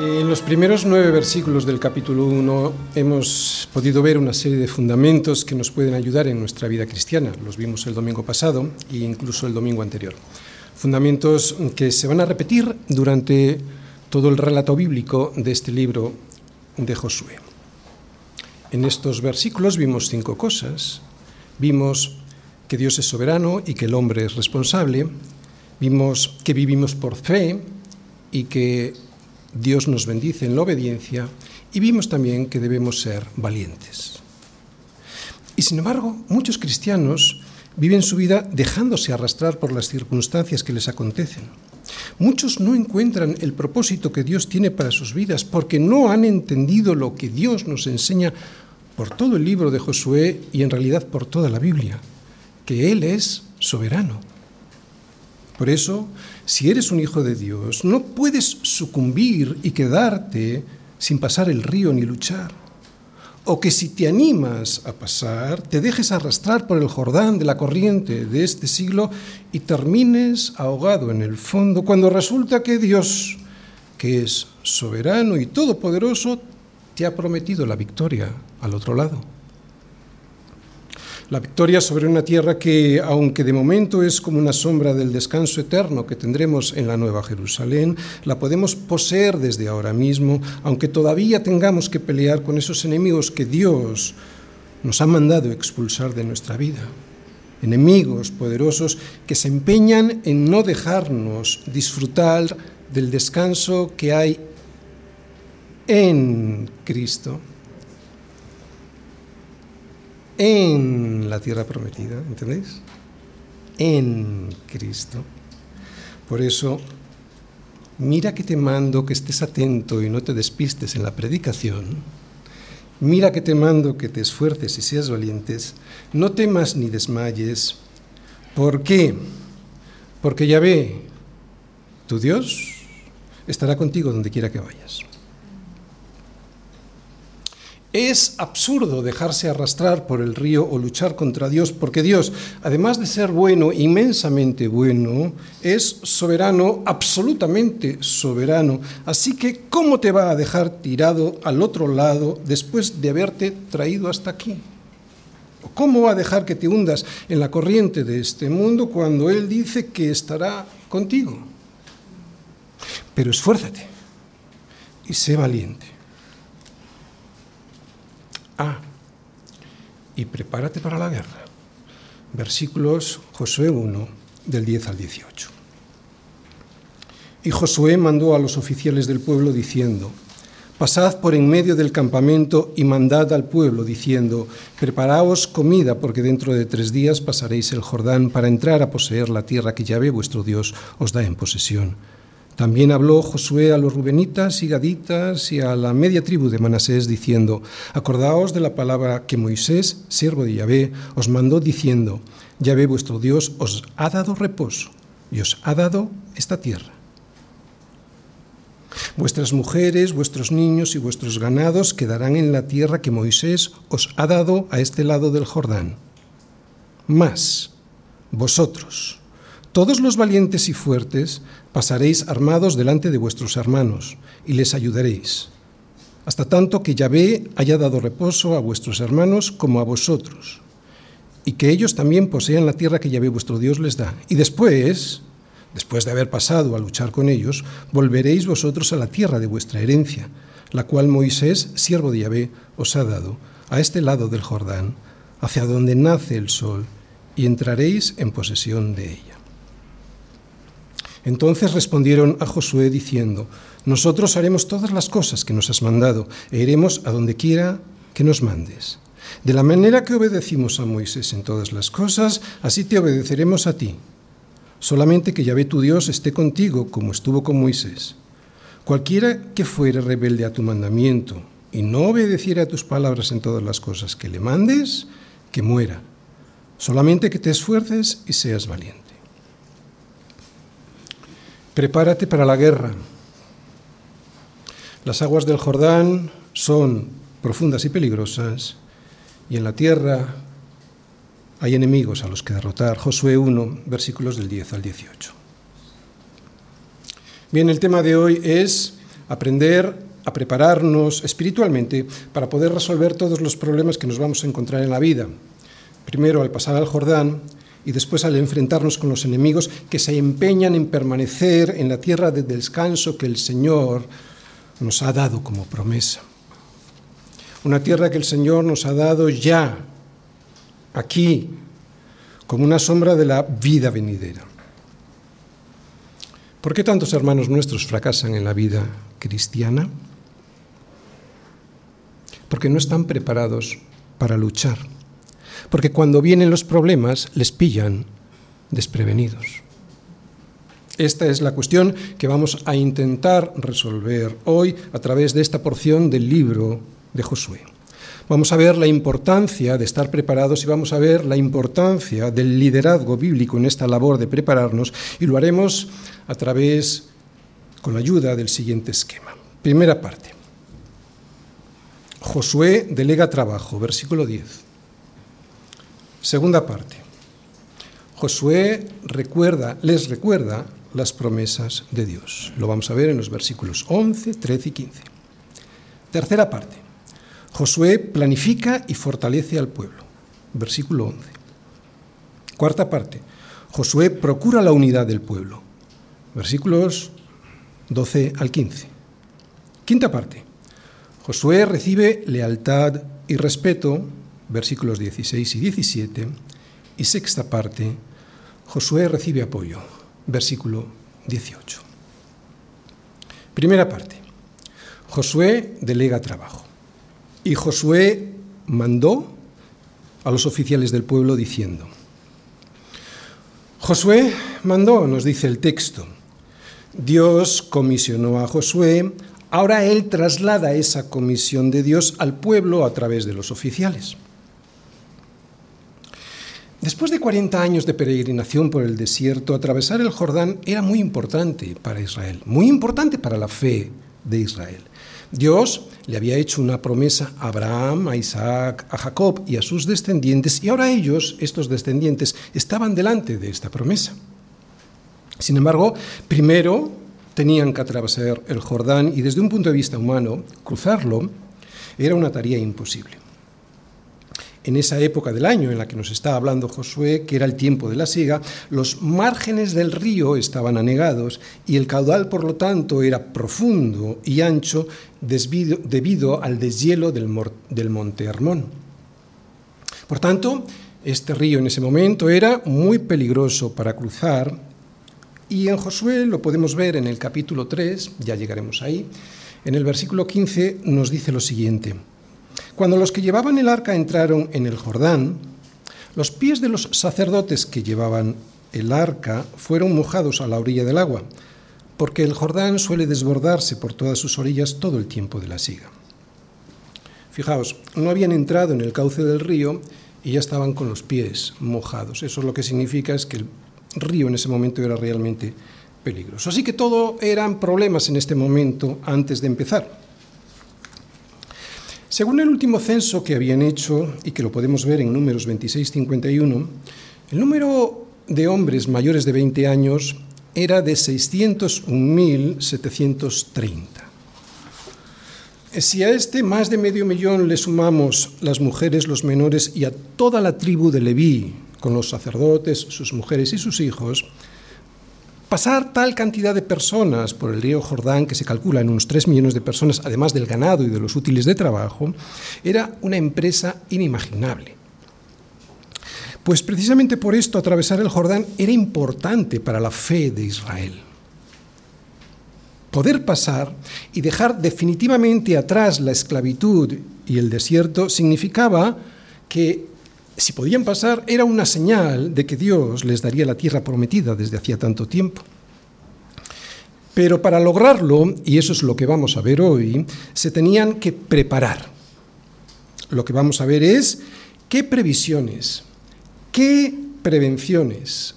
En los primeros nueve versículos del capítulo 1 hemos podido ver una serie de fundamentos que nos pueden ayudar en nuestra vida cristiana. Los vimos el domingo pasado e incluso el domingo anterior. Fundamentos que se van a repetir durante todo el relato bíblico de este libro de Josué. En estos versículos vimos cinco cosas. Vimos que Dios es soberano y que el hombre es responsable. Vimos que vivimos por fe y que Dios nos bendice en la obediencia y vimos también que debemos ser valientes. Y sin embargo, muchos cristianos viven su vida dejándose arrastrar por las circunstancias que les acontecen. Muchos no encuentran el propósito que Dios tiene para sus vidas porque no han entendido lo que Dios nos enseña por todo el libro de Josué y en realidad por toda la Biblia, que Él es soberano. Por eso, si eres un hijo de Dios, no puedes sucumbir y quedarte sin pasar el río ni luchar. O que si te animas a pasar, te dejes arrastrar por el Jordán de la corriente de este siglo y termines ahogado en el fondo, cuando resulta que Dios, que es soberano y todopoderoso, te ha prometido la victoria al otro lado. La victoria sobre una tierra que, aunque de momento es como una sombra del descanso eterno que tendremos en la Nueva Jerusalén, la podemos poseer desde ahora mismo, aunque todavía tengamos que pelear con esos enemigos que Dios nos ha mandado expulsar de nuestra vida. Enemigos poderosos que se empeñan en no dejarnos disfrutar del descanso que hay en Cristo en la tierra prometida, ¿entendéis? En Cristo. Por eso, mira que te mando que estés atento y no te despistes en la predicación. Mira que te mando que te esfuerces y seas valientes. No temas ni desmayes. ¿Por qué? Porque ya ve, tu Dios estará contigo donde quiera que vayas. Es absurdo dejarse arrastrar por el río o luchar contra Dios, porque Dios, además de ser bueno, inmensamente bueno, es soberano, absolutamente soberano. Así que, ¿cómo te va a dejar tirado al otro lado después de haberte traído hasta aquí? ¿Cómo va a dejar que te hundas en la corriente de este mundo cuando Él dice que estará contigo? Pero esfuérzate y sé valiente. Ah, y prepárate para la guerra. Versículos Josué 1, del 10 al 18. Y Josué mandó a los oficiales del pueblo diciendo, Pasad por en medio del campamento y mandad al pueblo, diciendo, Preparaos comida, porque dentro de tres días pasaréis el Jordán para entrar a poseer la tierra que Yahvé vuestro Dios os da en posesión también habló Josué a los rubenitas y gaditas y a la media tribu de Manasés diciendo, acordaos de la palabra que Moisés, siervo de Yahvé, os mandó diciendo, Yahvé vuestro Dios os ha dado reposo y os ha dado esta tierra. Vuestras mujeres, vuestros niños y vuestros ganados quedarán en la tierra que Moisés os ha dado a este lado del Jordán. Mas, vosotros, todos los valientes y fuertes, pasaréis armados delante de vuestros hermanos y les ayudaréis, hasta tanto que Yahvé haya dado reposo a vuestros hermanos como a vosotros, y que ellos también posean la tierra que Yahvé vuestro Dios les da. Y después, después de haber pasado a luchar con ellos, volveréis vosotros a la tierra de vuestra herencia, la cual Moisés, siervo de Yahvé, os ha dado, a este lado del Jordán, hacia donde nace el sol, y entraréis en posesión de ella. Entonces respondieron a Josué diciendo, Nosotros haremos todas las cosas que nos has mandado e iremos a donde quiera que nos mandes. De la manera que obedecimos a Moisés en todas las cosas, así te obedeceremos a ti. Solamente que Yahvé tu Dios esté contigo como estuvo con Moisés. Cualquiera que fuere rebelde a tu mandamiento y no obedeciera a tus palabras en todas las cosas que le mandes, que muera. Solamente que te esfuerces y seas valiente. Prepárate para la guerra. Las aguas del Jordán son profundas y peligrosas y en la tierra hay enemigos a los que derrotar. Josué 1, versículos del 10 al 18. Bien, el tema de hoy es aprender a prepararnos espiritualmente para poder resolver todos los problemas que nos vamos a encontrar en la vida. Primero al pasar al Jordán y después al enfrentarnos con los enemigos que se empeñan en permanecer en la tierra de descanso que el Señor nos ha dado como promesa. Una tierra que el Señor nos ha dado ya, aquí, como una sombra de la vida venidera. ¿Por qué tantos hermanos nuestros fracasan en la vida cristiana? Porque no están preparados para luchar. Porque cuando vienen los problemas les pillan desprevenidos. Esta es la cuestión que vamos a intentar resolver hoy a través de esta porción del libro de Josué. Vamos a ver la importancia de estar preparados y vamos a ver la importancia del liderazgo bíblico en esta labor de prepararnos y lo haremos a través, con la ayuda del siguiente esquema. Primera parte. Josué delega trabajo, versículo 10. Segunda parte. Josué recuerda, les recuerda las promesas de Dios. Lo vamos a ver en los versículos 11, 13 y 15. Tercera parte. Josué planifica y fortalece al pueblo. Versículo 11. Cuarta parte. Josué procura la unidad del pueblo. Versículos 12 al 15. Quinta parte. Josué recibe lealtad y respeto. Versículos 16 y 17. Y sexta parte. Josué recibe apoyo. Versículo 18. Primera parte. Josué delega trabajo. Y Josué mandó a los oficiales del pueblo diciendo, Josué mandó, nos dice el texto, Dios comisionó a Josué, ahora él traslada esa comisión de Dios al pueblo a través de los oficiales. Después de 40 años de peregrinación por el desierto, atravesar el Jordán era muy importante para Israel, muy importante para la fe de Israel. Dios le había hecho una promesa a Abraham, a Isaac, a Jacob y a sus descendientes, y ahora ellos, estos descendientes, estaban delante de esta promesa. Sin embargo, primero tenían que atravesar el Jordán y desde un punto de vista humano, cruzarlo era una tarea imposible en esa época del año en la que nos está hablando Josué, que era el tiempo de la siega, los márgenes del río estaban anegados y el caudal, por lo tanto, era profundo y ancho debido al deshielo del, del monte Hermón. Por tanto, este río en ese momento era muy peligroso para cruzar y en Josué lo podemos ver en el capítulo 3, ya llegaremos ahí, en el versículo 15 nos dice lo siguiente. Cuando los que llevaban el arca entraron en el Jordán, los pies de los sacerdotes que llevaban el arca fueron mojados a la orilla del agua, porque el Jordán suele desbordarse por todas sus orillas todo el tiempo de la siga. Fijaos, no habían entrado en el cauce del río y ya estaban con los pies mojados. Eso es lo que significa es que el río en ese momento era realmente peligroso. Así que todo eran problemas en este momento antes de empezar. Según el último censo que habían hecho, y que lo podemos ver en números 26-51, el número de hombres mayores de 20 años era de 601.730. Si a este más de medio millón le sumamos las mujeres, los menores y a toda la tribu de Leví, con los sacerdotes, sus mujeres y sus hijos, Pasar tal cantidad de personas por el río Jordán, que se calcula en unos 3 millones de personas, además del ganado y de los útiles de trabajo, era una empresa inimaginable. Pues precisamente por esto atravesar el Jordán era importante para la fe de Israel. Poder pasar y dejar definitivamente atrás la esclavitud y el desierto significaba que si podían pasar, era una señal de que Dios les daría la tierra prometida desde hacía tanto tiempo. Pero para lograrlo, y eso es lo que vamos a ver hoy, se tenían que preparar. Lo que vamos a ver es qué previsiones, qué prevenciones,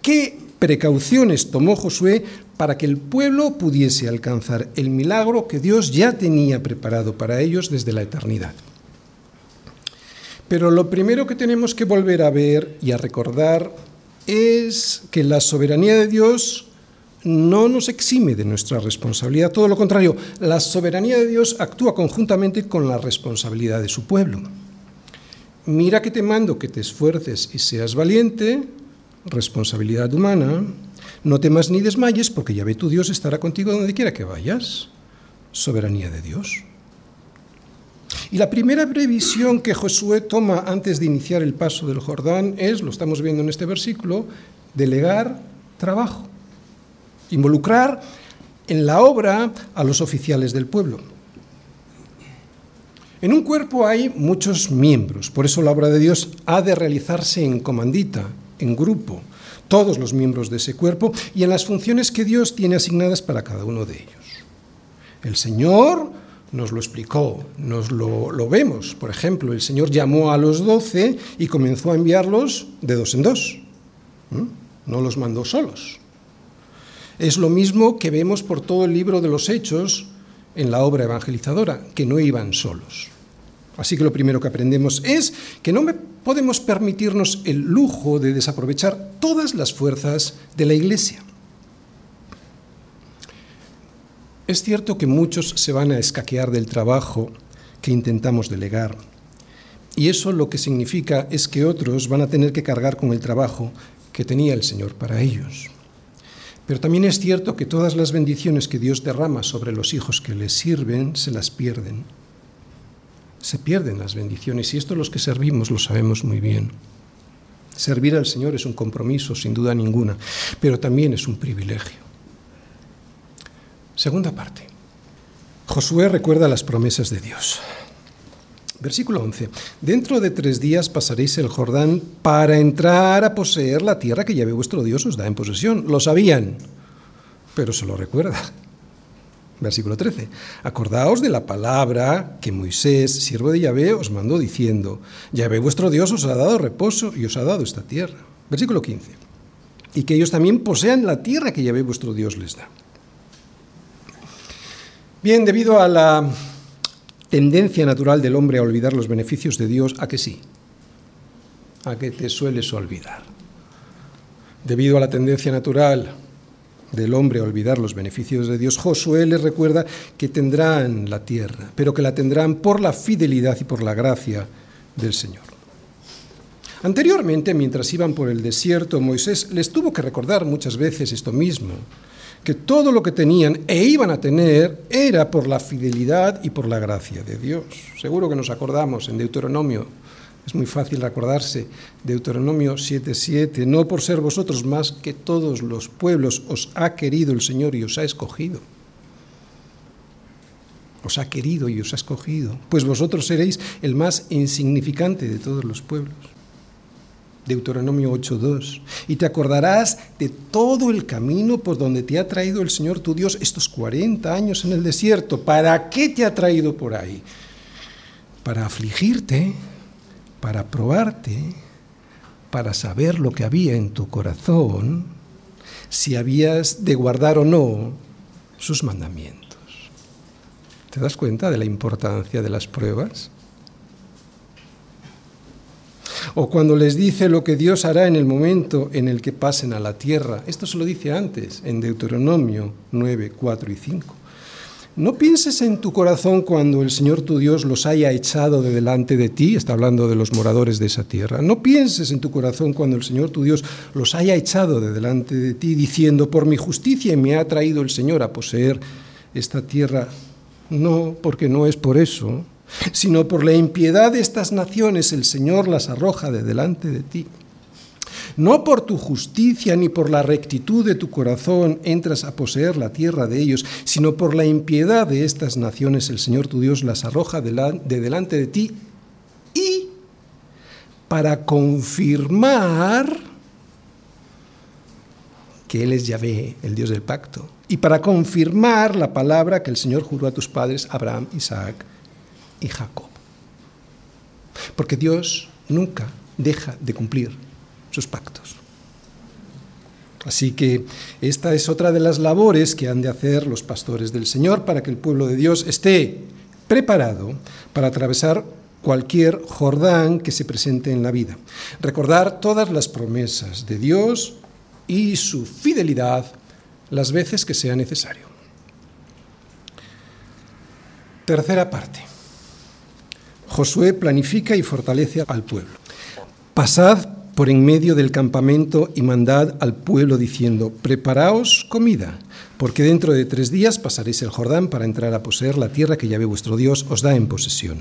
qué precauciones tomó Josué para que el pueblo pudiese alcanzar el milagro que Dios ya tenía preparado para ellos desde la eternidad. Pero lo primero que tenemos que volver a ver y a recordar es que la soberanía de Dios no nos exime de nuestra responsabilidad, todo lo contrario, la soberanía de Dios actúa conjuntamente con la responsabilidad de su pueblo. Mira que te mando que te esfuerces y seas valiente, responsabilidad humana, no temas ni desmayes, porque ya ve tu Dios estará contigo donde quiera que vayas. Soberanía de Dios. Y la primera previsión que Josué toma antes de iniciar el paso del Jordán es, lo estamos viendo en este versículo, delegar trabajo, involucrar en la obra a los oficiales del pueblo. En un cuerpo hay muchos miembros, por eso la obra de Dios ha de realizarse en comandita, en grupo, todos los miembros de ese cuerpo y en las funciones que Dios tiene asignadas para cada uno de ellos. El Señor nos lo explicó, nos lo, vemos. Por ejemplo, el Señor llamó a los doce y comenzó a enviarlos de dos en dos. No los mandó solos. Es lo mismo que vemos por todo el libro de los Hechos en la obra evangelizadora, que no iban solos. Así que lo primero que aprendemos es que no podemos permitirnos el lujo de desaprovechar todas las fuerzas de la Iglesia. Es cierto que muchos se van a escaquear del trabajo que intentamos delegar. Y eso lo que significa es que otros van a tener que cargar con el trabajo que tenía el Señor para ellos. Pero también es cierto que todas las bendiciones que Dios derrama sobre los hijos que les sirven se las pierden se pierden las bendiciones y esto los que servimos lo sabemos muy bien. Servir al Señor es un compromiso, sin duda ninguna, pero también es un privilegio. Segunda parte. Josué recuerda las promesas de Dios. Versículo 11. Dentro de tres días pasaréis el Jordán para entrar a poseer la tierra que Yahvé vuestro Dios os da en posesión. Lo sabían, pero se lo recuerda. Versículo 13. Acordaos de la palabra que Moisés, siervo de Yahvé, os mandó diciendo, Yahvé vuestro Dios os ha dado reposo y os ha dado esta tierra. Versículo 15. Y que ellos también posean la tierra que Yahvé vuestro Dios les da. Bien, debido a la tendencia natural del hombre a olvidar los beneficios de Dios, a que sí, a que te sueles olvidar. Debido a la tendencia natural del hombre a olvidar los beneficios de Dios, Josué les recuerda que tendrán la tierra, pero que la tendrán por la fidelidad y por la gracia del Señor. Anteriormente, mientras iban por el desierto, Moisés les tuvo que recordar muchas veces esto mismo, que todo lo que tenían e iban a tener era por la fidelidad y por la gracia de Dios. Seguro que nos acordamos en Deuteronomio es muy fácil acordarse, Deuteronomio 7:7, no por ser vosotros más que todos los pueblos os ha querido el Señor y os ha escogido. Os ha querido y os ha escogido, pues vosotros seréis el más insignificante de todos los pueblos. Deuteronomio 8:2. Y te acordarás de todo el camino por donde te ha traído el Señor tu Dios estos 40 años en el desierto. ¿Para qué te ha traído por ahí? Para afligirte, para probarte, para saber lo que había en tu corazón, si habías de guardar o no sus mandamientos. ¿Te das cuenta de la importancia de las pruebas? O cuando les dice lo que Dios hará en el momento en el que pasen a la tierra. Esto se lo dice antes, en Deuteronomio 9, 4 y 5. No pienses en tu corazón cuando el Señor tu Dios los haya echado de delante de ti, está hablando de los moradores de esa tierra. No pienses en tu corazón cuando el Señor tu Dios los haya echado de delante de ti, diciendo, por mi justicia me ha traído el Señor a poseer esta tierra. No, porque no es por eso, sino por la impiedad de estas naciones el Señor las arroja de delante de ti. No por tu justicia ni por la rectitud de tu corazón entras a poseer la tierra de ellos, sino por la impiedad de estas naciones el Señor tu Dios las arroja de delante de ti y para confirmar que Él es Yahvé, el Dios del pacto, y para confirmar la palabra que el Señor juró a tus padres, Abraham, Isaac y Jacob. Porque Dios nunca deja de cumplir sus pactos. Así que esta es otra de las labores que han de hacer los pastores del Señor para que el pueblo de Dios esté preparado para atravesar cualquier Jordán que se presente en la vida. Recordar todas las promesas de Dios y su fidelidad las veces que sea necesario. Tercera parte. Josué planifica y fortalece al pueblo. Pasad por en medio del campamento y mandad al pueblo diciendo, preparaos comida, porque dentro de tres días pasaréis el Jordán para entrar a poseer la tierra que Yahvé vuestro Dios os da en posesión.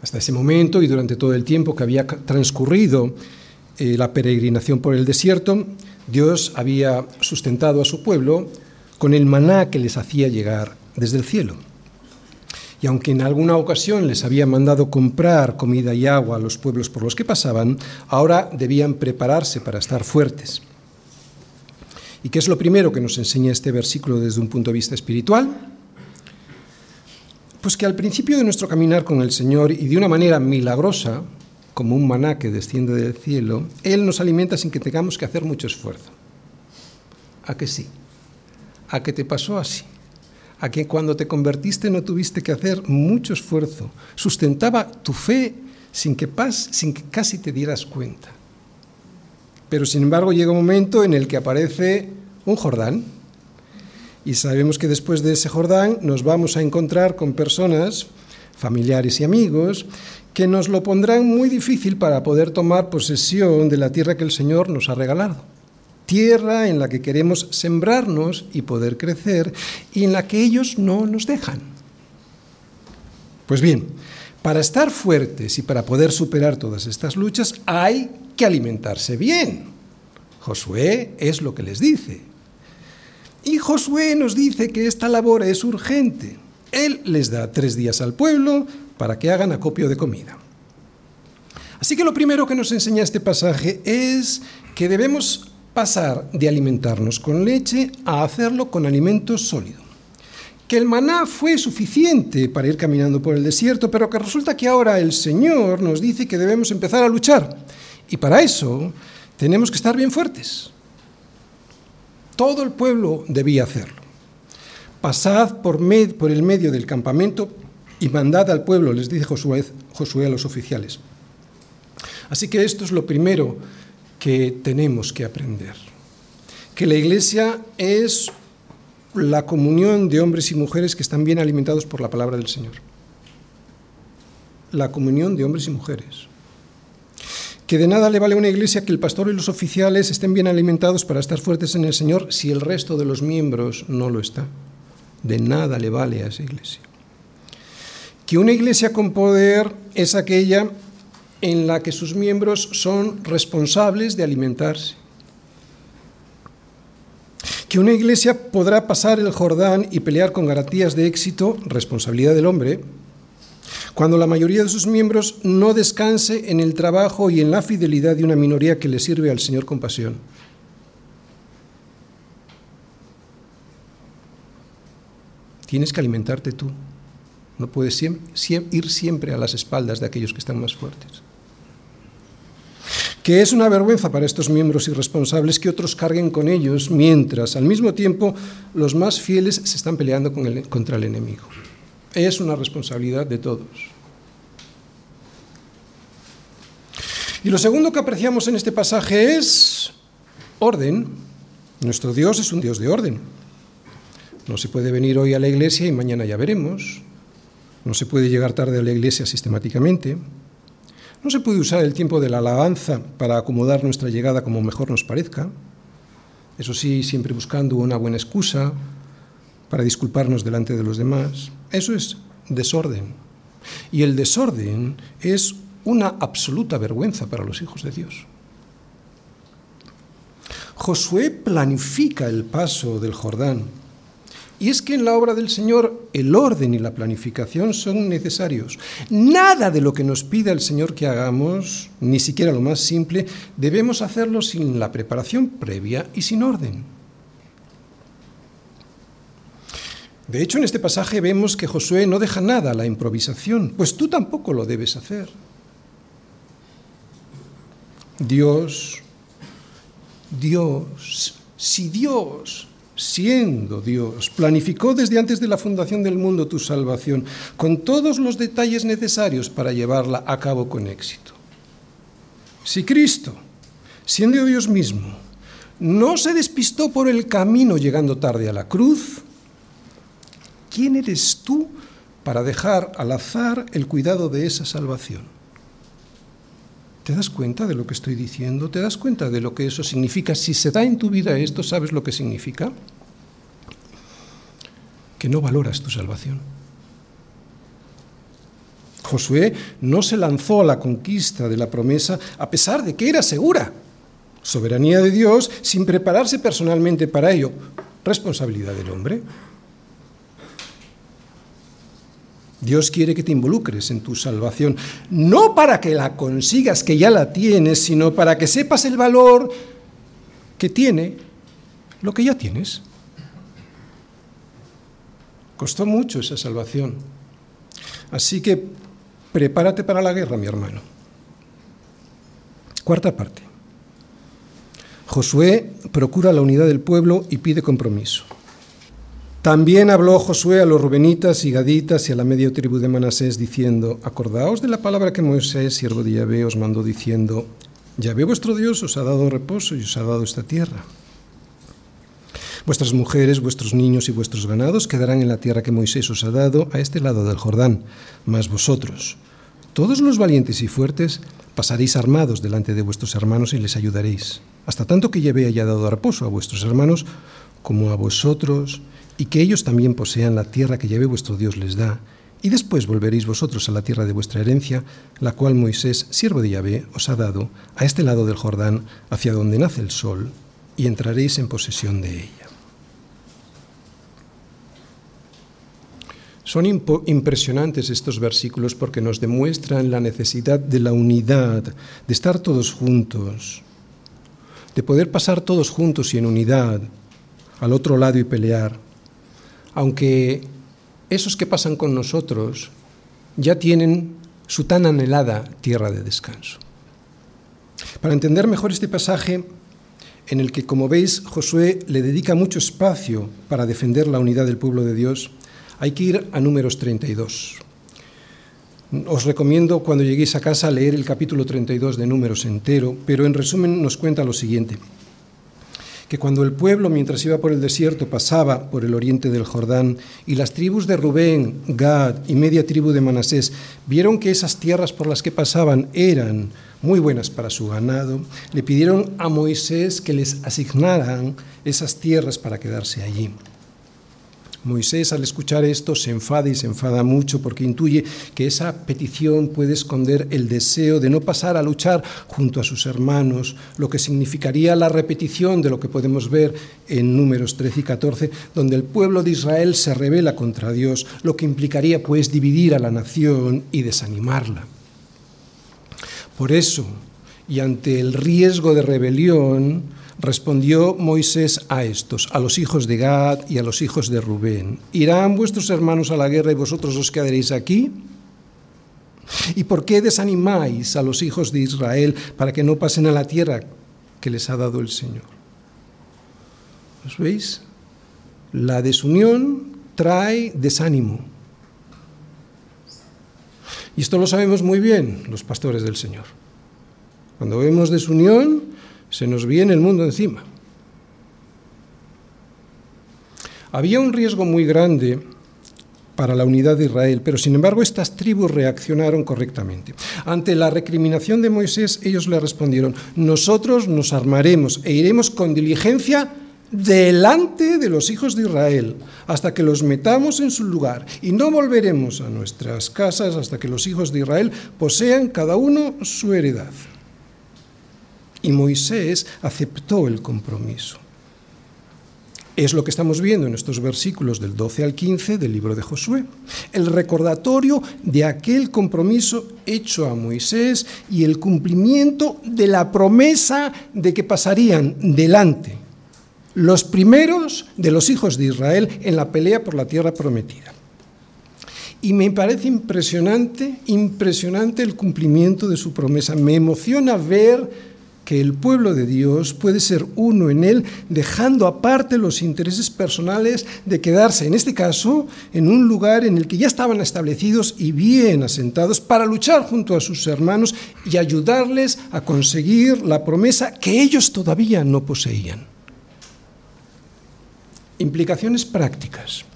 Hasta ese momento y durante todo el tiempo que había transcurrido eh, la peregrinación por el desierto, Dios había sustentado a su pueblo con el maná que les hacía llegar desde el cielo. Y aunque en alguna ocasión les había mandado comprar comida y agua a los pueblos por los que pasaban, ahora debían prepararse para estar fuertes. ¿Y qué es lo primero que nos enseña este versículo desde un punto de vista espiritual? Pues que al principio de nuestro caminar con el Señor y de una manera milagrosa, como un maná que desciende del cielo, Él nos alimenta sin que tengamos que hacer mucho esfuerzo. ¿A que sí? ¿A que te pasó así? A que cuando te convertiste no tuviste que hacer mucho esfuerzo. Sustentaba tu fe sin que, pas, sin que casi te dieras cuenta. Pero sin embargo llega un momento en el que aparece un Jordán. Y sabemos que después de ese Jordán nos vamos a encontrar con personas, familiares y amigos, que nos lo pondrán muy difícil para poder tomar posesión de la tierra que el Señor nos ha regalado tierra en la que queremos sembrarnos y poder crecer y en la que ellos no nos dejan. Pues bien, para estar fuertes y para poder superar todas estas luchas hay que alimentarse bien. Josué es lo que les dice. Y Josué nos dice que esta labor es urgente. Él les da tres días al pueblo para que hagan acopio de comida. Así que lo primero que nos enseña este pasaje es que debemos pasar de alimentarnos con leche a hacerlo con alimento sólido. Que el maná fue suficiente para ir caminando por el desierto, pero que resulta que ahora el Señor nos dice que debemos empezar a luchar. Y para eso tenemos que estar bien fuertes. Todo el pueblo debía hacerlo. Pasad por, por el medio del campamento y mandad al pueblo, les dice Josué a los oficiales. Así que esto es lo primero que tenemos que aprender. Que la iglesia es la comunión de hombres y mujeres que están bien alimentados por la palabra del Señor. La comunión de hombres y mujeres. Que de nada le vale a una iglesia que el pastor y los oficiales estén bien alimentados para estar fuertes en el Señor si el resto de los miembros no lo está. De nada le vale a esa iglesia. Que una iglesia con poder es aquella en la que sus miembros son responsables de alimentarse. Que una iglesia podrá pasar el Jordán y pelear con garantías de éxito, responsabilidad del hombre, cuando la mayoría de sus miembros no descanse en el trabajo y en la fidelidad de una minoría que le sirve al Señor con pasión. Tienes que alimentarte tú. No puedes ir siempre a las espaldas de aquellos que están más fuertes que es una vergüenza para estos miembros irresponsables que otros carguen con ellos, mientras al mismo tiempo los más fieles se están peleando contra el enemigo. Es una responsabilidad de todos. Y lo segundo que apreciamos en este pasaje es orden. Nuestro Dios es un Dios de orden. No se puede venir hoy a la iglesia y mañana ya veremos. No se puede llegar tarde a la iglesia sistemáticamente. No se puede usar el tiempo de la alabanza para acomodar nuestra llegada como mejor nos parezca. Eso sí, siempre buscando una buena excusa para disculparnos delante de los demás. Eso es desorden. Y el desorden es una absoluta vergüenza para los hijos de Dios. Josué planifica el paso del Jordán y es que en la obra del Señor el orden y la planificación son necesarios. Nada de lo que nos pida el Señor que hagamos, ni siquiera lo más simple, debemos hacerlo sin la preparación previa y sin orden. De hecho, en este pasaje vemos que Josué no deja nada a la improvisación, pues tú tampoco lo debes hacer. Dios Dios, si Dios, siendo Dios, planificó desde antes de la fundación del mundo tu salvación, con todos los detalles necesarios para llevarla a cabo con éxito. Si Cristo, siendo Dios mismo, no se despistó por el camino llegando tarde a la cruz, ¿quién eres tú para dejar al azar el cuidado de esa salvación? ¿Te das cuenta de lo que estoy diciendo? ¿Te das cuenta de lo que eso significa? Si se da en tu vida esto, ¿sabes lo que significa? Que no valoras tu salvación. Josué no se lanzó a la conquista de la promesa a pesar de que era segura. Soberanía de Dios sin prepararse personalmente para ello. Responsabilidad del hombre. Dios quiere que te involucres en tu salvación, no para que la consigas, que ya la tienes, sino para que sepas el valor que tiene lo que ya tienes. Costó mucho esa salvación. Así que prepárate para la guerra, mi hermano. Cuarta parte. Josué procura la unidad del pueblo y pide compromiso. También habló Josué a los rubenitas y gaditas y a la media tribu de Manasés diciendo, acordaos de la palabra que Moisés, siervo de Yahvé, os mandó diciendo, Yahvé vuestro Dios os ha dado reposo y os ha dado esta tierra. Vuestras mujeres, vuestros niños y vuestros ganados quedarán en la tierra que Moisés os ha dado a este lado del Jordán, mas vosotros, todos los valientes y fuertes, pasaréis armados delante de vuestros hermanos y les ayudaréis, hasta tanto que Yahvé haya dado reposo a vuestros hermanos como a vosotros y que ellos también posean la tierra que Yahvé vuestro Dios les da, y después volveréis vosotros a la tierra de vuestra herencia, la cual Moisés, siervo de Yahvé, os ha dado, a este lado del Jordán, hacia donde nace el sol, y entraréis en posesión de ella. Son impresionantes estos versículos porque nos demuestran la necesidad de la unidad, de estar todos juntos, de poder pasar todos juntos y en unidad al otro lado y pelear aunque esos que pasan con nosotros ya tienen su tan anhelada tierra de descanso. Para entender mejor este pasaje, en el que, como veis, Josué le dedica mucho espacio para defender la unidad del pueblo de Dios, hay que ir a números 32. Os recomiendo cuando lleguéis a casa leer el capítulo 32 de números entero, pero en resumen nos cuenta lo siguiente que cuando el pueblo, mientras iba por el desierto, pasaba por el oriente del Jordán, y las tribus de Rubén, Gad y media tribu de Manasés vieron que esas tierras por las que pasaban eran muy buenas para su ganado, le pidieron a Moisés que les asignaran esas tierras para quedarse allí. Moisés al escuchar esto se enfada y se enfada mucho porque intuye que esa petición puede esconder el deseo de no pasar a luchar junto a sus hermanos, lo que significaría la repetición de lo que podemos ver en números 13 y 14, donde el pueblo de Israel se revela contra Dios, lo que implicaría pues dividir a la nación y desanimarla. Por eso, y ante el riesgo de rebelión, Respondió Moisés a estos, a los hijos de Gad y a los hijos de Rubén, ¿irán vuestros hermanos a la guerra y vosotros os quedaréis aquí? ¿Y por qué desanimáis a los hijos de Israel para que no pasen a la tierra que les ha dado el Señor? ¿Os veis? La desunión trae desánimo. Y esto lo sabemos muy bien los pastores del Señor. Cuando vemos desunión, se nos viene el mundo encima. Había un riesgo muy grande para la unidad de Israel, pero sin embargo estas tribus reaccionaron correctamente. Ante la recriminación de Moisés, ellos le respondieron, nosotros nos armaremos e iremos con diligencia delante de los hijos de Israel hasta que los metamos en su lugar y no volveremos a nuestras casas hasta que los hijos de Israel posean cada uno su heredad. Y Moisés aceptó el compromiso. Es lo que estamos viendo en estos versículos del 12 al 15 del libro de Josué. El recordatorio de aquel compromiso hecho a Moisés y el cumplimiento de la promesa de que pasarían delante los primeros de los hijos de Israel en la pelea por la tierra prometida. Y me parece impresionante, impresionante el cumplimiento de su promesa. Me emociona ver que el pueblo de Dios puede ser uno en él, dejando aparte los intereses personales de quedarse, en este caso, en un lugar en el que ya estaban establecidos y bien asentados para luchar junto a sus hermanos y ayudarles a conseguir la promesa que ellos todavía no poseían. Implicaciones prácticas.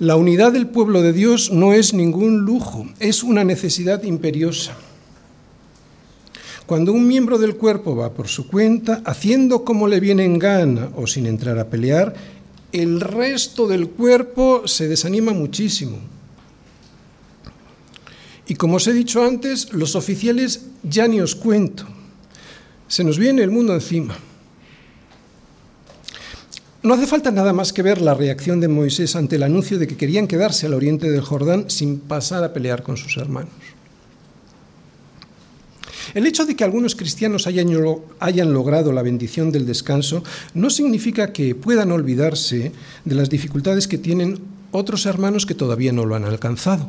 La unidad del pueblo de Dios no es ningún lujo, es una necesidad imperiosa. Cuando un miembro del cuerpo va por su cuenta, haciendo como le viene en gana o sin entrar a pelear, el resto del cuerpo se desanima muchísimo. Y como os he dicho antes, los oficiales ya ni os cuento. Se nos viene el mundo encima. No hace falta nada más que ver la reacción de Moisés ante el anuncio de que querían quedarse al oriente del Jordán sin pasar a pelear con sus hermanos. El hecho de que algunos cristianos hayan, logrado la bendición del descanso no significa que puedan olvidarse de las dificultades que tienen otros hermanos que todavía no lo han alcanzado.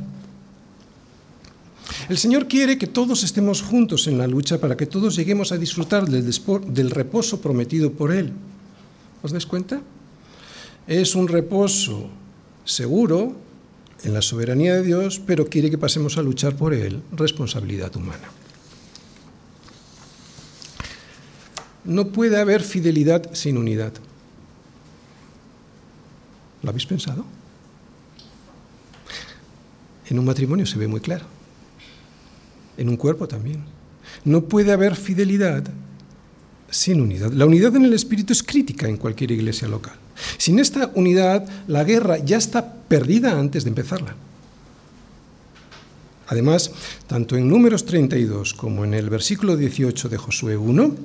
El Señor quiere que todos estemos juntos en la lucha para que todos lleguemos a disfrutar del, del reposo prometido por Él. ¿Os dais cuenta? Es un reposo seguro en la soberanía de Dios, pero quiere que pasemos a luchar por él, responsabilidad humana. No puede haber fidelidad sin unidad. ¿Lo habéis pensado? En un matrimonio se ve muy claro. En un cuerpo también. No puede haber fidelidad sin unidad. La unidad en el espíritu es crítica en cualquier iglesia local. Sin esta unidad, la guerra ya está perdida antes de empezarla. Además, tanto en números 32 como en el versículo 18 de Josué 1,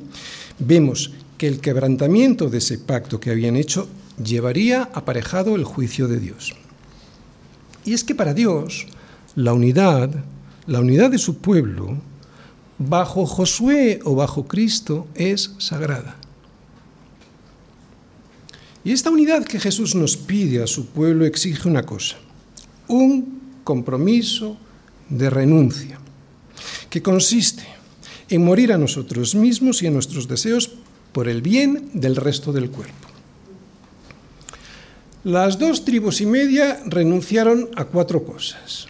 vemos que el quebrantamiento de ese pacto que habían hecho llevaría aparejado el juicio de Dios. Y es que para Dios, la unidad, la unidad de su pueblo, bajo Josué o bajo Cristo es sagrada. Y esta unidad que Jesús nos pide a su pueblo exige una cosa, un compromiso de renuncia, que consiste en morir a nosotros mismos y a nuestros deseos por el bien del resto del cuerpo. Las dos tribus y media renunciaron a cuatro cosas.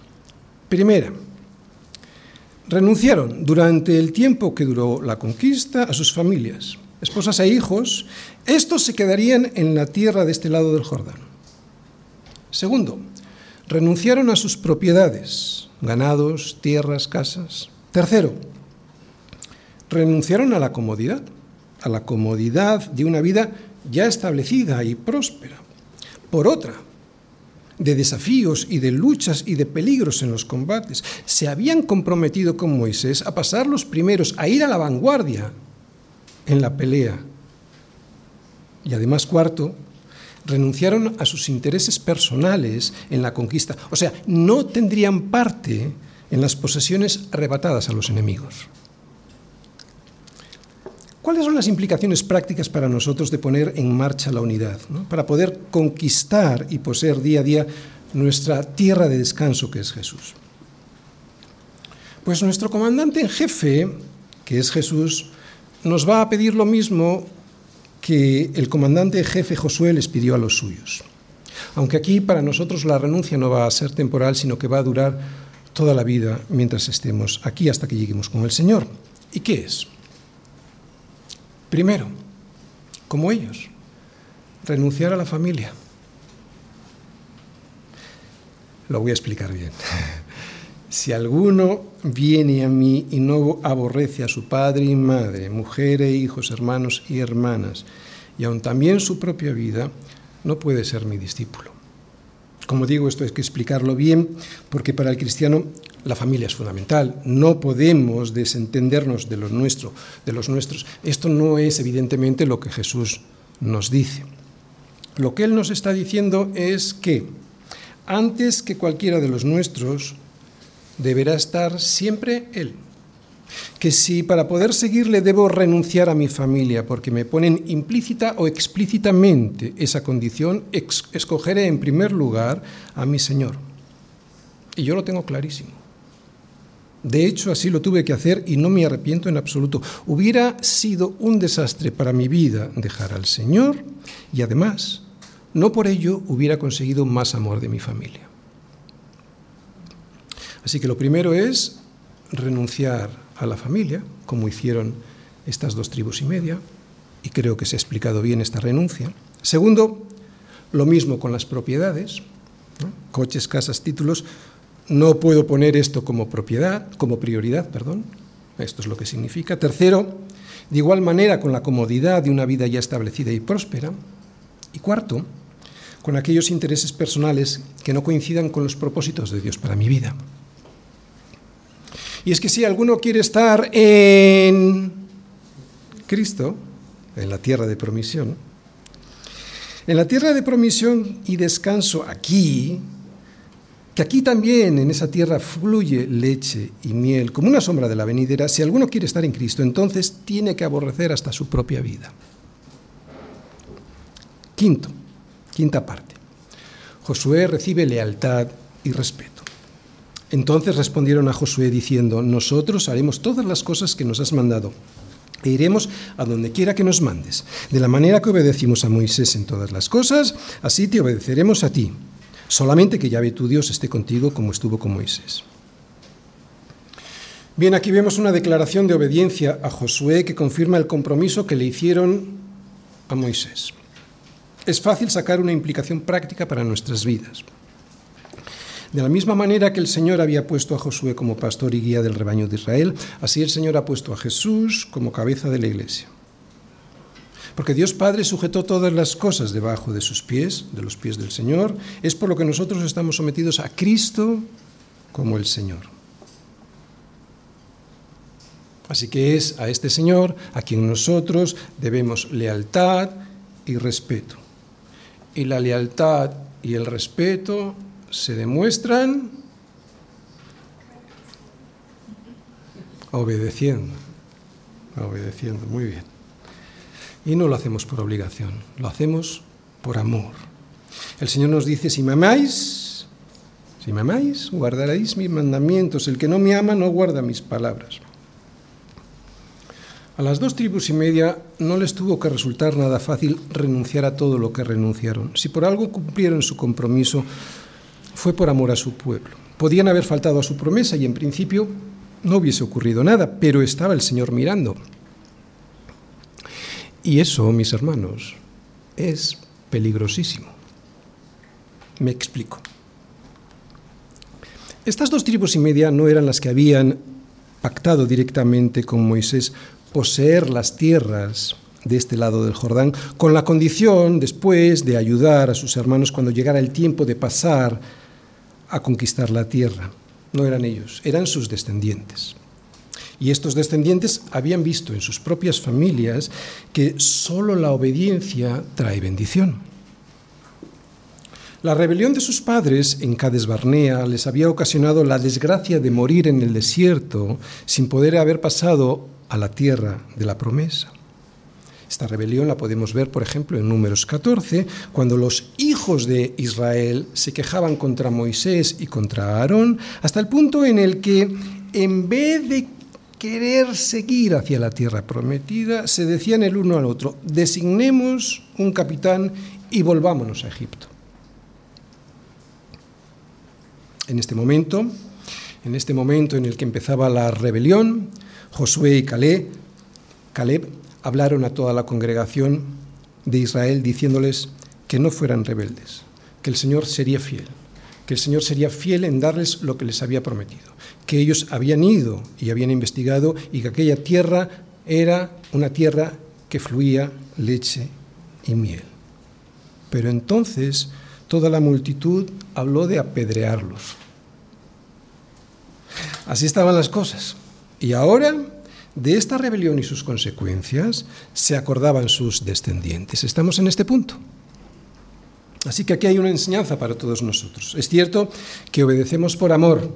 Primera, renunciaron durante el tiempo que duró la conquista a sus familias, esposas e hijos, estos se quedarían en la tierra de este lado del Jordán. Segundo, renunciaron a sus propiedades, ganados, tierras, casas. Tercero, renunciaron a la comodidad, a la comodidad de una vida ya establecida y próspera. Por otra, de desafíos y de luchas y de peligros en los combates. Se habían comprometido con Moisés a pasar los primeros, a ir a la vanguardia en la pelea. Y además, cuarto, renunciaron a sus intereses personales en la conquista. O sea, no tendrían parte en las posesiones arrebatadas a los enemigos. ¿Cuáles son las implicaciones prácticas para nosotros de poner en marcha la unidad, para poder conquistar y poseer día a día nuestra tierra de descanso que es Jesús? Pues nuestro comandante en jefe, que es Jesús, nos va a pedir lo mismo que el comandante jefe Josué les pidió a los suyos. Aunque aquí para nosotros la renuncia no va a ser temporal, sino que va a durar toda la vida mientras estemos aquí hasta que lleguemos con el Señor. ¿Y qué es? Primero, como ellos, renunciar a la familia. Lo voy a explicar bien. Si alguno viene a mí y no aborrece a su padre y madre, mujer e hijos, hermanos y hermanas, y aun también su propia vida, no puede ser mi discípulo. Como digo, esto hay que explicarlo bien, porque para el cristiano la familia es fundamental. No podemos desentendernos de, nuestro, de los nuestros. Esto no es evidentemente lo que Jesús nos dice. Lo que Él nos está diciendo es que antes que cualquiera de los nuestros, deberá estar siempre Él. Que si para poder seguirle debo renunciar a mi familia porque me ponen implícita o explícitamente esa condición, escogeré en primer lugar a mi Señor. Y yo lo tengo clarísimo. De hecho, así lo tuve que hacer y no me arrepiento en absoluto. Hubiera sido un desastre para mi vida dejar al Señor y además, no por ello hubiera conseguido más amor de mi familia. Así que lo primero es renunciar a la familia, como hicieron estas dos tribus y media, y creo que se ha explicado bien esta renuncia. Segundo, lo mismo con las propiedades, coches, casas, títulos. No puedo poner esto como propiedad, como prioridad, perdón. Esto es lo que significa. Tercero, de igual manera con la comodidad de una vida ya establecida y próspera. Y cuarto, con aquellos intereses personales que no coincidan con los propósitos de Dios para mi vida. Y es que si alguno quiere estar en Cristo, en la tierra de promisión, en la tierra de promisión y descanso aquí, que aquí también en esa tierra fluye leche y miel como una sombra de la venidera, si alguno quiere estar en Cristo, entonces tiene que aborrecer hasta su propia vida. Quinto, quinta parte. Josué recibe lealtad y respeto. Entonces respondieron a Josué diciendo, nosotros haremos todas las cosas que nos has mandado e iremos a donde quiera que nos mandes. De la manera que obedecimos a Moisés en todas las cosas, así te obedeceremos a ti. Solamente que Yahvé tu Dios esté contigo como estuvo con Moisés. Bien, aquí vemos una declaración de obediencia a Josué que confirma el compromiso que le hicieron a Moisés. Es fácil sacar una implicación práctica para nuestras vidas. De la misma manera que el Señor había puesto a Josué como pastor y guía del rebaño de Israel, así el Señor ha puesto a Jesús como cabeza de la iglesia. Porque Dios Padre sujetó todas las cosas debajo de sus pies, de los pies del Señor, es por lo que nosotros estamos sometidos a Cristo como el Señor. Así que es a este Señor a quien nosotros debemos lealtad y respeto. Y la lealtad y el respeto se demuestran obedeciendo, obedeciendo, muy bien. Y no lo hacemos por obligación, lo hacemos por amor. El Señor nos dice, si me amáis, si me amáis, guardaréis mis mandamientos. El que no me ama no guarda mis palabras. A las dos tribus y media no les tuvo que resultar nada fácil renunciar a todo lo que renunciaron. Si por algo cumplieron su compromiso, fue por amor a su pueblo. Podían haber faltado a su promesa y en principio no hubiese ocurrido nada, pero estaba el Señor mirando. Y eso, mis hermanos, es peligrosísimo. Me explico. Estas dos tribus y media no eran las que habían pactado directamente con Moisés poseer las tierras de este lado del Jordán, con la condición después de ayudar a sus hermanos cuando llegara el tiempo de pasar a conquistar la tierra. No eran ellos, eran sus descendientes. Y estos descendientes habían visto en sus propias familias que solo la obediencia trae bendición. La rebelión de sus padres en Cades Barnea les había ocasionado la desgracia de morir en el desierto sin poder haber pasado a la tierra de la promesa. Esta rebelión la podemos ver, por ejemplo, en Números 14, cuando los hijos de Israel se quejaban contra Moisés y contra Aarón, hasta el punto en el que, en vez de querer seguir hacia la tierra prometida, se decían el uno al otro, designemos un capitán y volvámonos a Egipto. En este momento, en este momento en el que empezaba la rebelión, Josué y Caleb, Caleb hablaron a toda la congregación de Israel diciéndoles que no fueran rebeldes, que el Señor sería fiel, que el Señor sería fiel en darles lo que les había prometido, que ellos habían ido y habían investigado y que aquella tierra era una tierra que fluía leche y miel. Pero entonces toda la multitud habló de apedrearlos. Así estaban las cosas. Y ahora de esta rebelión y sus consecuencias se acordaban sus descendientes. Estamos en este punto. Así que aquí hay una enseñanza para todos nosotros. Es cierto que obedecemos por amor.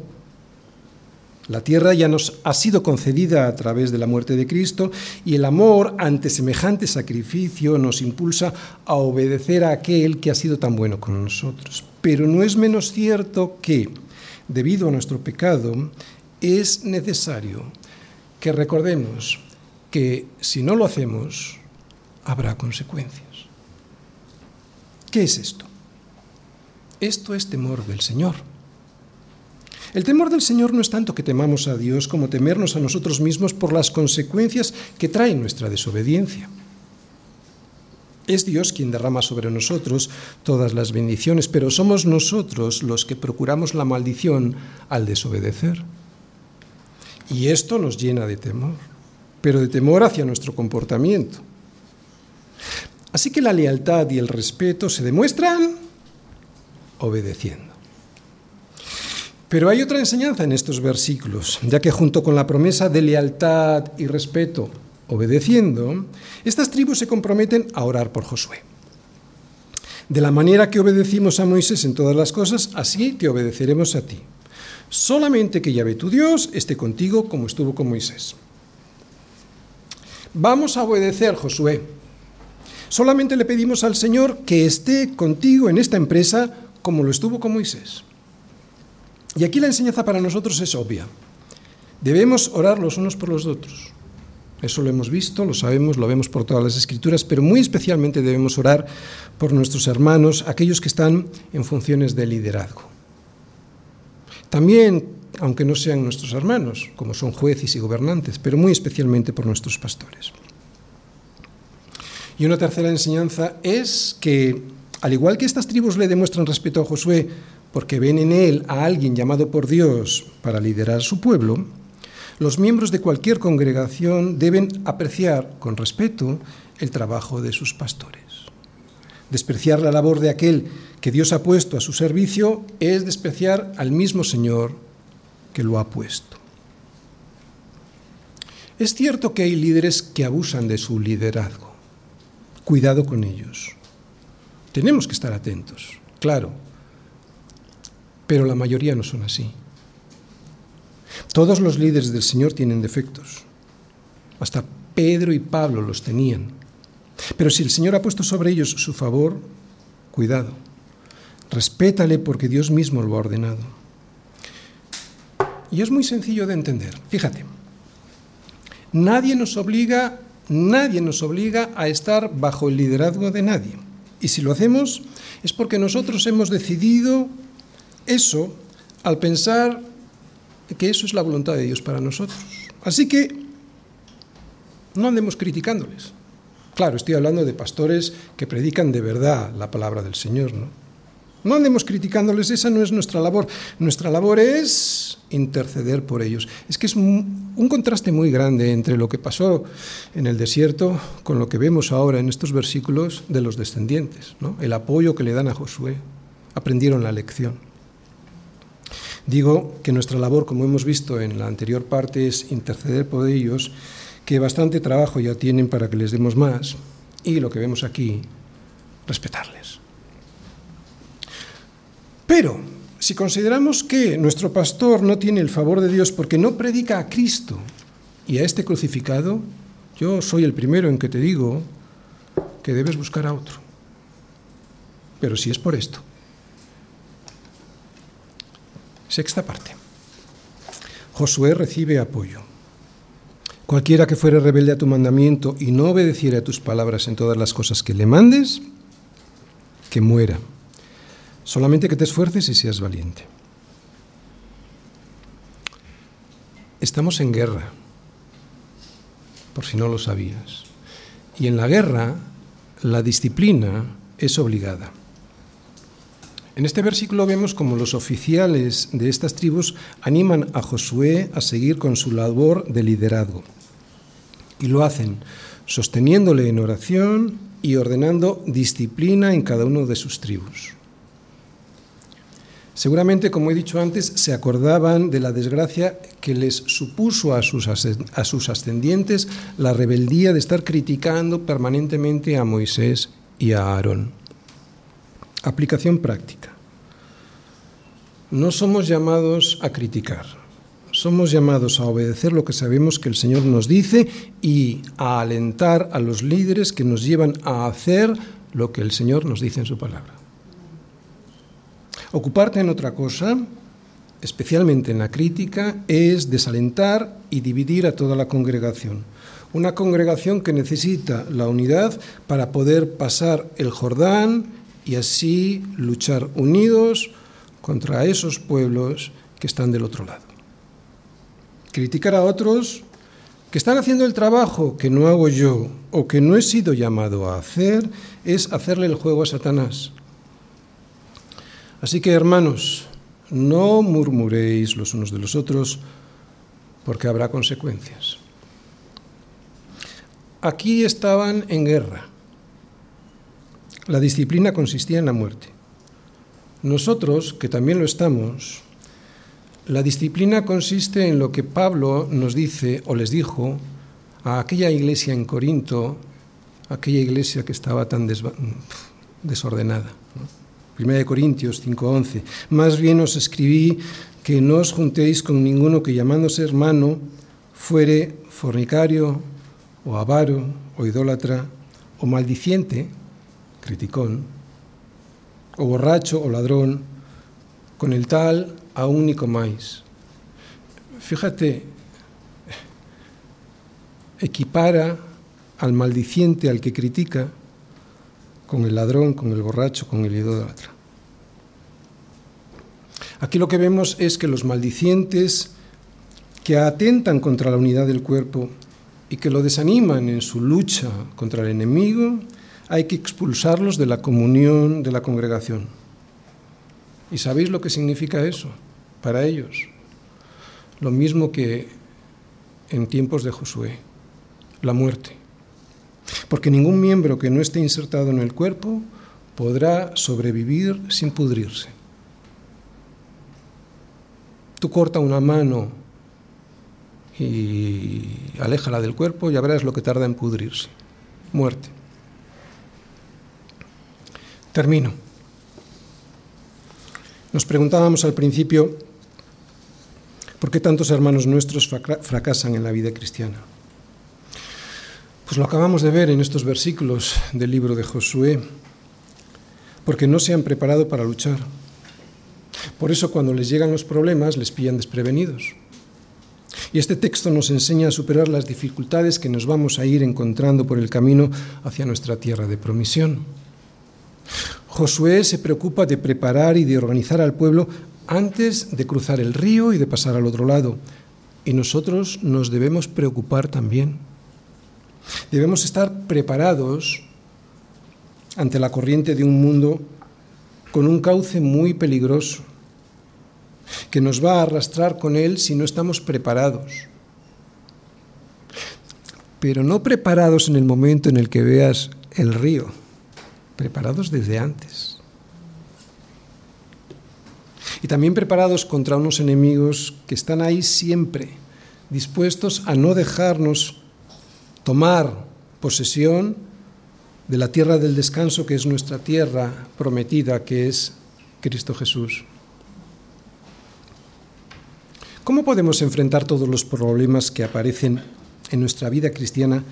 La tierra ya nos ha sido concedida a través de la muerte de Cristo y el amor ante semejante sacrificio nos impulsa a obedecer a aquel que ha sido tan bueno con nosotros. Pero no es menos cierto que, debido a nuestro pecado, es necesario que recordemos que si no lo hacemos, habrá consecuencias. ¿Qué es esto? Esto es temor del Señor. El temor del Señor no es tanto que temamos a Dios como temernos a nosotros mismos por las consecuencias que trae nuestra desobediencia. Es Dios quien derrama sobre nosotros todas las bendiciones, pero somos nosotros los que procuramos la maldición al desobedecer. Y esto nos llena de temor, pero de temor hacia nuestro comportamiento. Así que la lealtad y el respeto se demuestran obedeciendo. Pero hay otra enseñanza en estos versículos, ya que junto con la promesa de lealtad y respeto, obedeciendo, estas tribus se comprometen a orar por Josué. De la manera que obedecimos a Moisés en todas las cosas, así te obedeceremos a ti. Solamente que Yahvé tu Dios esté contigo como estuvo con Moisés. Vamos a obedecer, Josué. Solamente le pedimos al Señor que esté contigo en esta empresa como lo estuvo con Moisés. Y aquí la enseñanza para nosotros es obvia. Debemos orar los unos por los otros. Eso lo hemos visto, lo sabemos, lo vemos por todas las escrituras, pero muy especialmente debemos orar por nuestros hermanos, aquellos que están en funciones de liderazgo. También, aunque no sean nuestros hermanos, como son jueces y gobernantes, pero muy especialmente por nuestros pastores. Y una tercera enseñanza es que, al igual que estas tribus le demuestran respeto a Josué porque ven en él a alguien llamado por Dios para liderar su pueblo, los miembros de cualquier congregación deben apreciar con respeto el trabajo de sus pastores. Despreciar la labor de aquel que Dios ha puesto a su servicio es despreciar al mismo Señor que lo ha puesto. Es cierto que hay líderes que abusan de su liderazgo. Cuidado con ellos. Tenemos que estar atentos, claro, pero la mayoría no son así. Todos los líderes del Señor tienen defectos. Hasta Pedro y Pablo los tenían. Pero si el Señor ha puesto sobre ellos su favor, cuidado. Respétale porque Dios mismo lo ha ordenado. Y es muy sencillo de entender. Fíjate. Nadie nos obliga, nadie nos obliga a estar bajo el liderazgo de nadie. Y si lo hacemos es porque nosotros hemos decidido eso al pensar que eso es la voluntad de Dios para nosotros. Así que no andemos criticándoles. Claro, estoy hablando de pastores que predican de verdad la palabra del Señor, ¿no? No andemos criticándoles, esa no es nuestra labor. Nuestra labor es interceder por ellos. Es que es un, contraste muy grande entre lo que pasó en el desierto con lo que vemos ahora en estos versículos de los descendientes, ¿no? el apoyo que le dan a Josué. Aprendieron la lección. Digo que nuestra labor, como hemos visto en la anterior parte, es interceder por ellos, que bastante trabajo ya tienen para que les demos más, y lo que vemos aquí, respetarles. Pero, si consideramos que nuestro pastor no tiene el favor de Dios porque no predica a Cristo y a este crucificado, yo soy el primero en que te digo que debes buscar a otro. Pero si es por esto, Sexta parte. Josué recibe apoyo. Cualquiera que fuere rebelde a tu mandamiento y no obedeciera a tus palabras en todas las cosas que le mandes, que muera. Solamente que te esfuerces y seas valiente. Estamos en guerra, por si no lo sabías. Y en la guerra la disciplina es obligada. En este versículo vemos como los oficiales de estas tribus animan a Josué a seguir con su labor de liderazgo. Y lo hacen sosteniéndole en oración y ordenando disciplina en cada uno de sus tribus. Seguramente, como he dicho antes, se acordaban de la desgracia que les supuso a sus, a sus ascendientes la rebeldía de estar criticando permanentemente a Moisés y a Aarón. Aplicación práctica. No somos llamados a criticar, somos llamados a obedecer lo que sabemos que el Señor nos dice y a alentar a los líderes que nos llevan a hacer lo que el Señor nos dice en su palabra. Ocuparte en otra cosa especialmente en la crítica, es desalentar y dividir a toda la congregación. Una congregación que necesita la unidad para poder pasar el Jordán y así luchar unidos contra esos pueblos que están del otro lado. Criticar a otros que están haciendo el trabajo que no hago yo o que no he sido llamado a hacer es hacerle el juego a Satanás. Así que, hermanos, no murmuréis los unos de los otros, porque habrá consecuencias. Aquí estaban en guerra. La disciplina consistía en la muerte. Nosotros, que también lo estamos, la disciplina consiste en lo que Pablo nos dice o les dijo a aquella iglesia en Corinto, aquella iglesia que estaba tan desordenada. Primera de Corintios 5:11. Más bien os escribí que no os juntéis con ninguno que llamándose hermano fuere fornicario o avaro o idólatra o maldiciente, criticón, o borracho o ladrón, con el tal aún ni comáis. Fíjate, equipara al maldiciente, al que critica, con el ladrón, con el borracho, con el idólatra. Aquí lo que vemos es que los maldicientes que atentan contra la unidad del cuerpo y que lo desaniman en su lucha contra el enemigo, hay que expulsarlos de la comunión de la congregación. ¿Y sabéis lo que significa eso para ellos? Lo mismo que en tiempos de Josué, la muerte porque ningún miembro que no esté insertado en el cuerpo podrá sobrevivir sin pudrirse. Tú corta una mano y aléjala del cuerpo y ya verás lo que tarda en pudrirse. Muerte. Termino. Nos preguntábamos al principio por qué tantos hermanos nuestros fracasan en la vida cristiana. Pues lo acabamos de ver en estos versículos del libro de Josué, porque no se han preparado para luchar. Por eso cuando les llegan los problemas les pillan desprevenidos. Y este texto nos enseña a superar las dificultades que nos vamos a ir encontrando por el camino hacia nuestra tierra de promisión. Josué se preocupa de preparar y de organizar al pueblo antes de cruzar el río y de pasar al otro lado. Y nosotros nos debemos preocupar también. Debemos estar preparados ante la corriente de un mundo con un cauce muy peligroso, que nos va a arrastrar con él si no estamos preparados. Pero no preparados en el momento en el que veas el río, preparados desde antes. Y también preparados contra unos enemigos que están ahí siempre, dispuestos a no dejarnos tomar posesión de la tierra del descanso que es nuestra tierra prometida, que es Cristo Jesús. ¿Cómo podemos enfrentar todos los problemas que aparecen en nuestra vida cristiana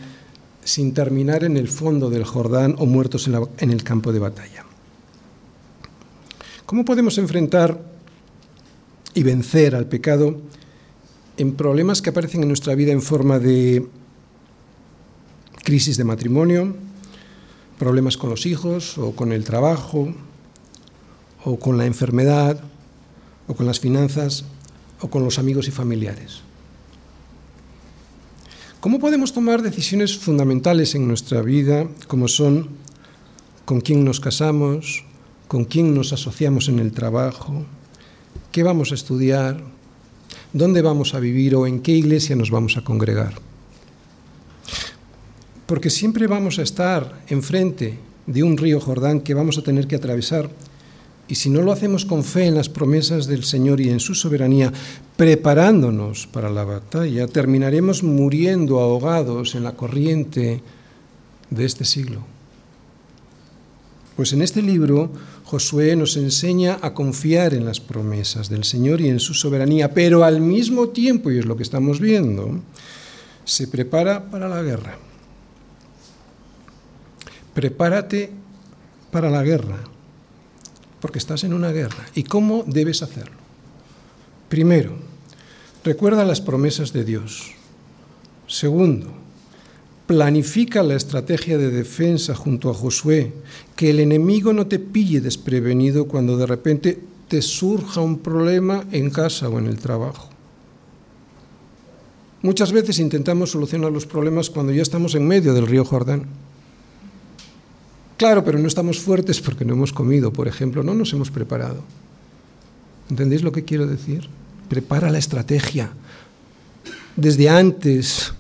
sin terminar en el fondo del Jordán o muertos en, el campo de batalla? ¿Cómo podemos enfrentar y vencer al pecado en problemas que aparecen en nuestra vida en forma de crisis de matrimonio, problemas con los hijos o con el trabajo o con la enfermedad o con las finanzas o con los amigos y familiares. ¿Cómo podemos tomar decisiones fundamentales en nuestra vida como son con quién nos casamos, con quién nos asociamos en el trabajo, qué vamos a estudiar, dónde vamos a vivir o en qué iglesia nos vamos a congregar? porque siempre vamos a estar enfrente de un río Jordán que vamos a tener que atravesar. Y si no lo hacemos con fe en las promesas del Señor y en su soberanía, preparándonos para la batalla, terminaremos muriendo ahogados en la corriente de este siglo. Pues en este libro Josué nos enseña a confiar en las promesas del Señor y en su soberanía, pero al mismo tiempo, y es lo que estamos viendo, se prepara para la guerra prepárate para la guerra, porque estás en una guerra. ¿Y cómo debes hacerlo? Primero, recuerda las promesas de Dios. Segundo, planifica la estrategia de defensa junto a Josué, que el enemigo no te pille desprevenido cuando de repente te surja un problema en casa o en el trabajo. Muchas veces intentamos solucionar los problemas cuando ya estamos en medio del río Jordán. Claro, pero no estamos fuertes porque no hemos comido, por ejemplo, no nos hemos preparado. ¿Entendéis lo que quiero decir? Prepara la estrategia desde antes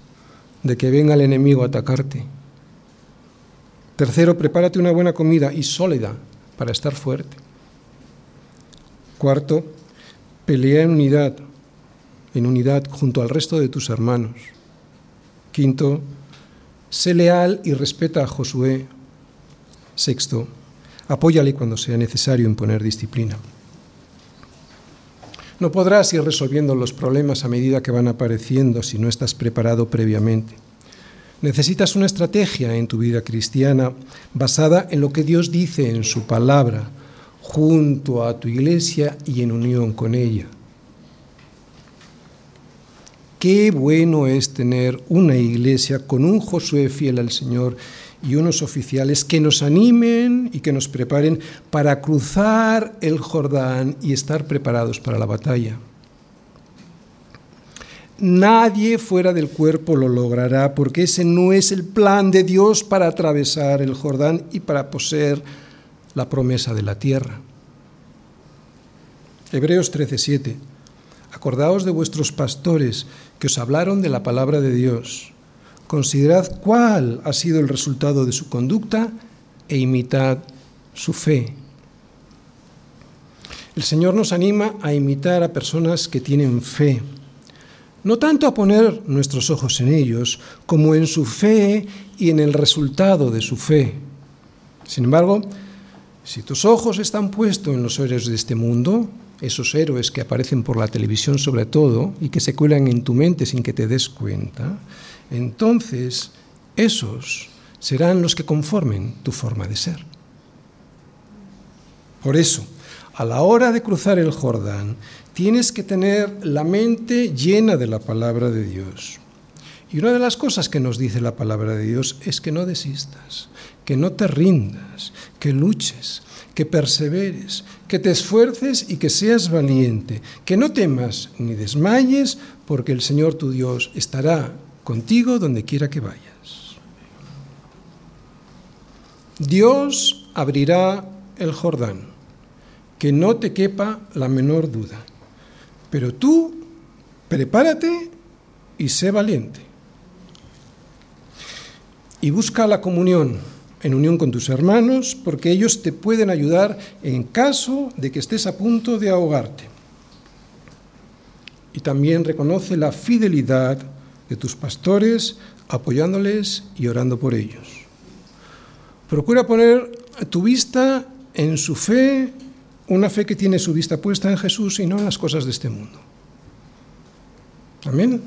de que venga el enemigo a atacarte. Tercero, prepárate una buena comida y sólida para estar fuerte. Cuarto, pelea en unidad, en unidad junto al resto de tus hermanos. Quinto, sé leal y respeta a Josué. Sexto, apóyale cuando sea necesario imponer disciplina. No podrás ir resolviendo los problemas a medida que van apareciendo si no estás preparado previamente. Necesitas una estrategia en tu vida cristiana basada en lo que Dios dice en su palabra, junto a tu iglesia y en unión con ella. Qué bueno es tener una iglesia con un Josué fiel al Señor y unos oficiales que nos animen y que nos preparen para cruzar el Jordán y estar preparados para la batalla. Nadie fuera del cuerpo lo logrará porque ese no es el plan de Dios para atravesar el Jordán y para poseer la promesa de la tierra. Hebreos 13:7. Acordaos de vuestros pastores que os hablaron de la palabra de Dios Considerad cuál ha sido el resultado de su conducta e imitad su fe. El Señor nos anima a imitar a personas que tienen fe, no tanto a poner nuestros ojos en ellos, como en su fe y en el resultado de su fe. Sin embargo, si tus ojos están puestos en los héroes de este mundo, esos héroes que aparecen por la televisión sobre todo y que se cuelan en tu mente sin que te des cuenta, entonces esos serán los que conformen tu forma de ser. Por eso, a la hora de cruzar el Jordán, tienes que tener la mente llena de la palabra de Dios. Y una de las cosas que nos dice la palabra de Dios es que no desistas, que no te rindas, que luches, que perseveres, que te esfuerces y que seas valiente, que no temas ni desmayes, porque el Señor tu Dios estará contigo donde quiera que vayas. Dios abrirá el Jordán, que no te quepa la menor duda. Pero tú prepárate y sé valiente. Y busca la comunión en unión con tus hermanos, porque ellos te pueden ayudar en caso de que estés a punto de ahogarte. Y también reconoce la fidelidad de tus pastores, apoyándoles y orando por ellos. Procura poner tu vista en su fe, una fe que tiene su vista puesta en Jesús y no en las cosas de este mundo. Amén.